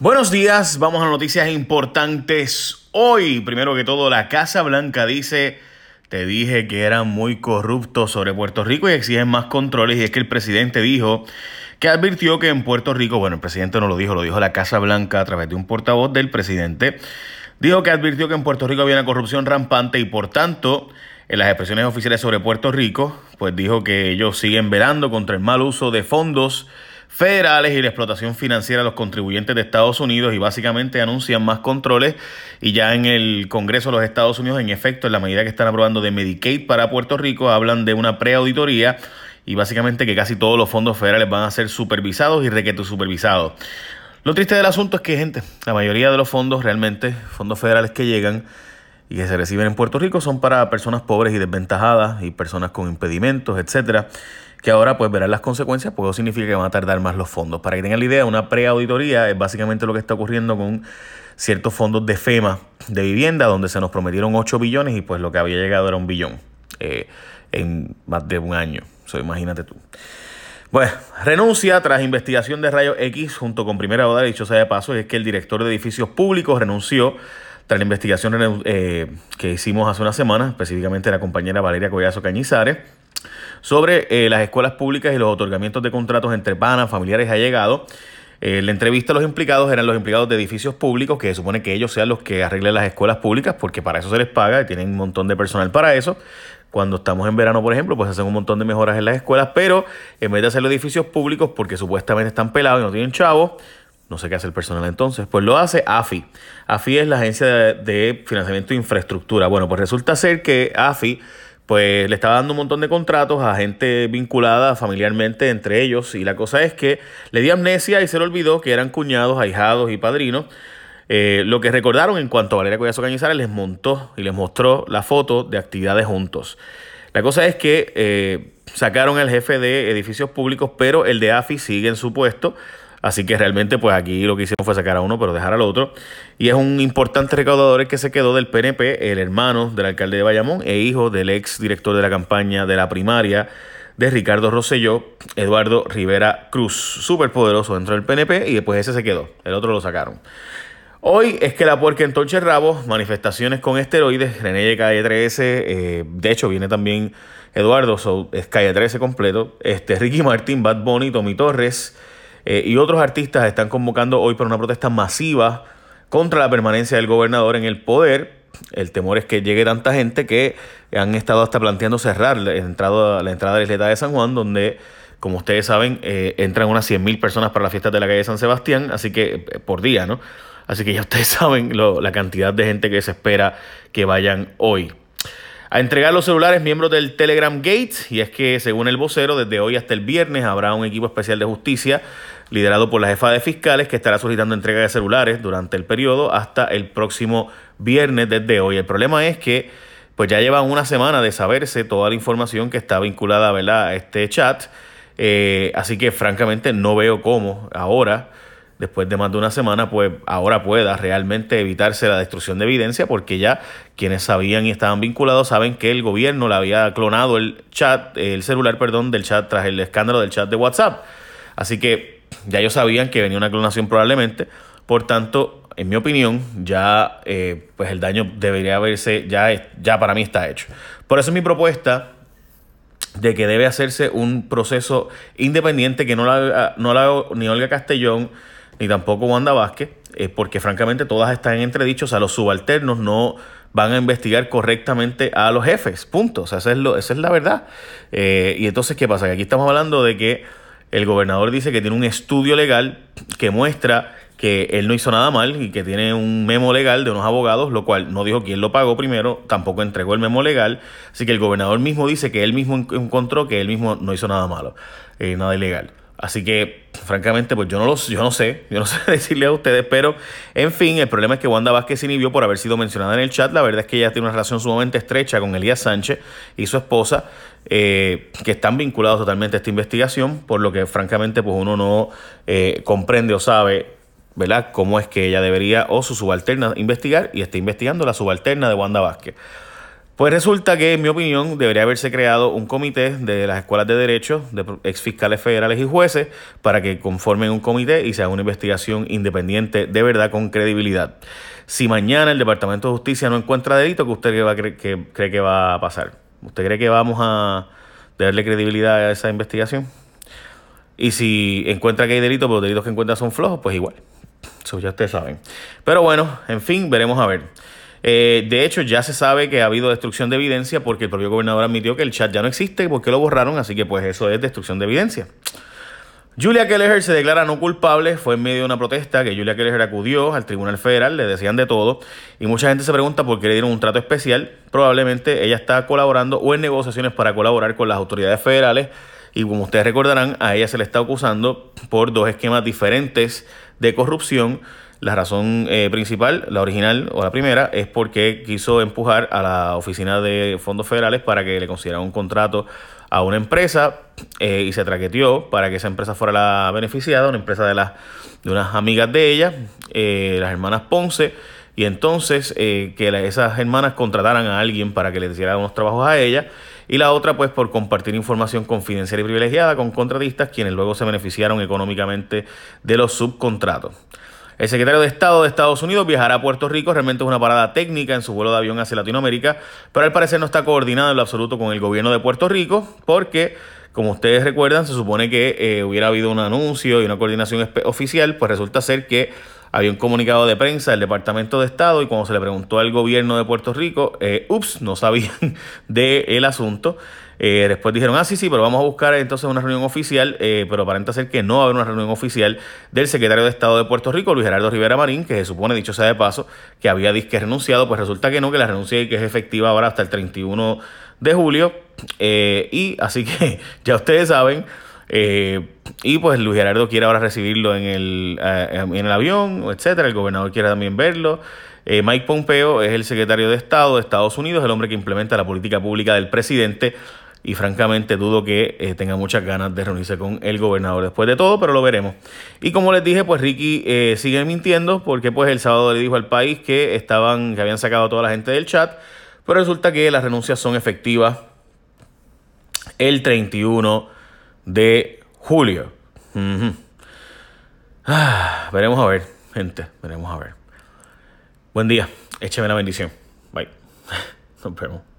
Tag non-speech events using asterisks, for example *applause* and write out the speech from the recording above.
Buenos días, vamos a noticias importantes. Hoy, primero que todo, la Casa Blanca dice, te dije que eran muy corruptos sobre Puerto Rico y exigen más controles y es que el presidente dijo que advirtió que en Puerto Rico, bueno, el presidente no lo dijo, lo dijo la Casa Blanca a través de un portavoz del presidente, dijo que advirtió que en Puerto Rico había una corrupción rampante y por tanto, en las expresiones oficiales sobre Puerto Rico, pues dijo que ellos siguen velando contra el mal uso de fondos federales y la explotación financiera de los contribuyentes de Estados Unidos y básicamente anuncian más controles y ya en el Congreso de los Estados Unidos, en efecto, en la medida que están aprobando de Medicaid para Puerto Rico, hablan de una preauditoría y básicamente que casi todos los fondos federales van a ser supervisados y requetos supervisados. Lo triste del asunto es que, gente, la mayoría de los fondos realmente, fondos federales que llegan y que se reciben en Puerto Rico son para personas pobres y desventajadas y personas con impedimentos, etcétera que ahora pues verán las consecuencias, pues eso significa que van a tardar más los fondos. Para que tengan la idea, una preauditoría es básicamente lo que está ocurriendo con ciertos fondos de FEMA de vivienda, donde se nos prometieron 8 billones y pues lo que había llegado era un billón eh, en más de un año. So, imagínate tú. Bueno, renuncia tras investigación de rayos X junto con primera hora, dicho sea de paso, es que el director de edificios públicos renunció tras la investigación eh, que hicimos hace una semana, específicamente la compañera Valeria Collazo Cañizares sobre eh, las escuelas públicas y los otorgamientos de contratos entre panas, familiares y allegados. Eh, la entrevista a los implicados eran los implicados de edificios públicos, que se supone que ellos sean los que arreglen las escuelas públicas, porque para eso se les paga y tienen un montón de personal para eso. Cuando estamos en verano, por ejemplo, pues hacen un montón de mejoras en las escuelas, pero en vez de hacer los edificios públicos, porque supuestamente están pelados y no tienen chavos, no sé qué hace el personal entonces, pues lo hace AFI. AFI es la agencia de, financiamiento de infraestructura. Bueno, pues resulta ser que AFI pues le estaba dando un montón de contratos a gente vinculada familiarmente entre ellos y la cosa es que le dio amnesia y se le olvidó que eran cuñados, ahijados y padrinos. Eh, lo que recordaron en cuanto a Valeria Collazo Cañizares les montó y les mostró la foto de actividades juntos. La cosa es que eh, sacaron al jefe de edificios públicos, pero el de AFI sigue en su puesto. Así que realmente, pues aquí lo que hicieron fue sacar a uno, pero dejar al otro. Y es un importante recaudador que se quedó del PNP, el hermano del alcalde de Bayamón e hijo del ex director de la campaña de la primaria de Ricardo Rosselló, Eduardo Rivera Cruz. Súper poderoso dentro del PNP y después ese se quedó. El otro lo sacaron. Hoy es que la puerca entonces rabo, manifestaciones con esteroides, René de Calle 13, eh, de hecho viene también Eduardo, so, es Calle 13 completo, este, Ricky Martín, Bad Bunny, Tommy Torres, eh, y otros artistas están convocando hoy para una protesta masiva contra la permanencia del gobernador en el poder. El temor es que llegue tanta gente que han estado hasta planteando cerrar la entrada, la entrada de la isleta de San Juan, donde, como ustedes saben, eh, entran unas 100.000 personas para la fiesta de la calle San Sebastián, así que eh, por día, ¿no? Así que ya ustedes *laughs* saben la cantidad de gente que se espera que vayan hoy a entregar los celulares miembros del Telegram Gate y es que según el vocero desde hoy hasta el viernes habrá un equipo especial de justicia liderado por la jefa de fiscales que estará solicitando entrega de celulares durante el periodo hasta el próximo viernes desde hoy. El problema es que pues ya llevan una semana de saberse toda la información que está vinculada a este chat, eh, así que francamente no veo cómo ahora después de más de una semana, pues ahora pueda realmente evitarse la destrucción de evidencia, porque ya quienes sabían y estaban vinculados saben que el gobierno le había clonado el chat, el celular, perdón, del chat tras el escándalo del chat de WhatsApp. Así que ya ellos sabían que venía una clonación probablemente. Por tanto, en mi opinión, ya eh, pues el daño debería haberse, ya, ya para mí está hecho. Por eso es mi propuesta de que debe hacerse un proceso independiente que no la, no ni Olga Castellón ni tampoco Wanda Vázquez, eh, porque francamente todas están en entredicho, o sea, los subalternos no van a investigar correctamente a los jefes, punto, o sea, esa es, lo, esa es la verdad. Eh, y entonces, ¿qué pasa? Que aquí estamos hablando de que el gobernador dice que tiene un estudio legal que muestra que él no hizo nada mal y que tiene un memo legal de unos abogados, lo cual no dijo quién lo pagó primero, tampoco entregó el memo legal, así que el gobernador mismo dice que él mismo encontró que él mismo no hizo nada malo, eh, nada ilegal. Así que, francamente, pues yo no, los, yo no sé, yo no *laughs* sé decirle a ustedes, pero en fin, el problema es que Wanda Vázquez se inhibió por haber sido mencionada en el chat. La verdad es que ella tiene una relación sumamente estrecha con Elías Sánchez y su esposa, eh, que están vinculados totalmente a esta investigación, por lo que, francamente, pues uno no eh, comprende o sabe, ¿verdad?, cómo es que ella debería o su subalterna investigar y está investigando la subalterna de Wanda Vázquez. Pues resulta que, en mi opinión, debería haberse creado un comité de las escuelas de derecho, de ex fiscales federales y jueces, para que conformen un comité y se haga una investigación independiente de verdad con credibilidad. Si mañana el Departamento de Justicia no encuentra delito, ¿qué usted cree que, cree que va a pasar? ¿Usted cree que vamos a darle credibilidad a esa investigación? Y si encuentra que hay delito, pero los delitos que encuentra son flojos, pues igual. Eso ya ustedes saben. Pero bueno, en fin, veremos a ver. Eh, de hecho, ya se sabe que ha habido destrucción de evidencia porque el propio gobernador admitió que el chat ya no existe porque lo borraron, así que pues eso es destrucción de evidencia. Julia Kelleher se declara no culpable, fue en medio de una protesta que Julia Kelleher acudió al Tribunal Federal, le decían de todo, y mucha gente se pregunta por qué le dieron un trato especial. Probablemente ella está colaborando o en negociaciones para colaborar con las autoridades federales, y como ustedes recordarán, a ella se le está acusando por dos esquemas diferentes de corrupción la razón eh, principal, la original o la primera, es porque quiso empujar a la oficina de fondos federales para que le consideraran un contrato a una empresa eh, y se traqueteó para que esa empresa fuera la beneficiada, una empresa de, las de unas amigas de ella, eh, las hermanas Ponce, y entonces que esas hermanas contrataran a alguien para que le hiciera unos trabajos a ella, y la otra pues por compartir información confidencial y privilegiada con contratistas quienes luego se beneficiaron económicamente de los subcontratos. El secretario de Estado de Estados Unidos viajará a Puerto Rico, realmente es una parada técnica en su vuelo de avión hacia Latinoamérica, pero al parecer no está coordinado en lo absoluto con el gobierno de Puerto Rico, porque, como ustedes recuerdan, se supone que eh, hubiera habido un anuncio y una coordinación oficial, pues resulta ser que había un comunicado de prensa del Departamento de Estado y cuando se le preguntó al gobierno de Puerto Rico, eh, ups, no sabían *laughs* del asunto. Eh, después dijeron, ah, sí, sí, pero vamos a buscar entonces una reunión oficial, eh, pero aparenta ser que no va a haber una reunión oficial del secretario de Estado de Puerto Rico, Luis Gerardo Rivera Marín, que se supone, dicho sea de paso, que había disque renunciado, pues resulta que no, que la renuncia que es efectiva ahora hasta el 31 de julio. y así que *laughs* ya ustedes saben. Eh, y pues Luis Gerardo quiere ahora recibirlo en el, eh, en el avión, etcétera. El gobernador quiere también verlo. Eh, Mike Pompeo es el secretario de Estado de Estados Unidos, el hombre que implementa la política pública del presidente. Y francamente dudo que tenga muchas ganas de reunirse con el gobernador después de todo, pero lo veremos. Y como les dije, pues Ricky sigue mintiendo porque pues el sábado le dijo al país que estaban, que habían sacado a toda la gente del chat, pero resulta que las renuncias son efectivas el 31 de julio. ah, veremos a ver, gente, veremos a ver. Buen día, écheme la bendición. Bye. *laughs* Nos vemos.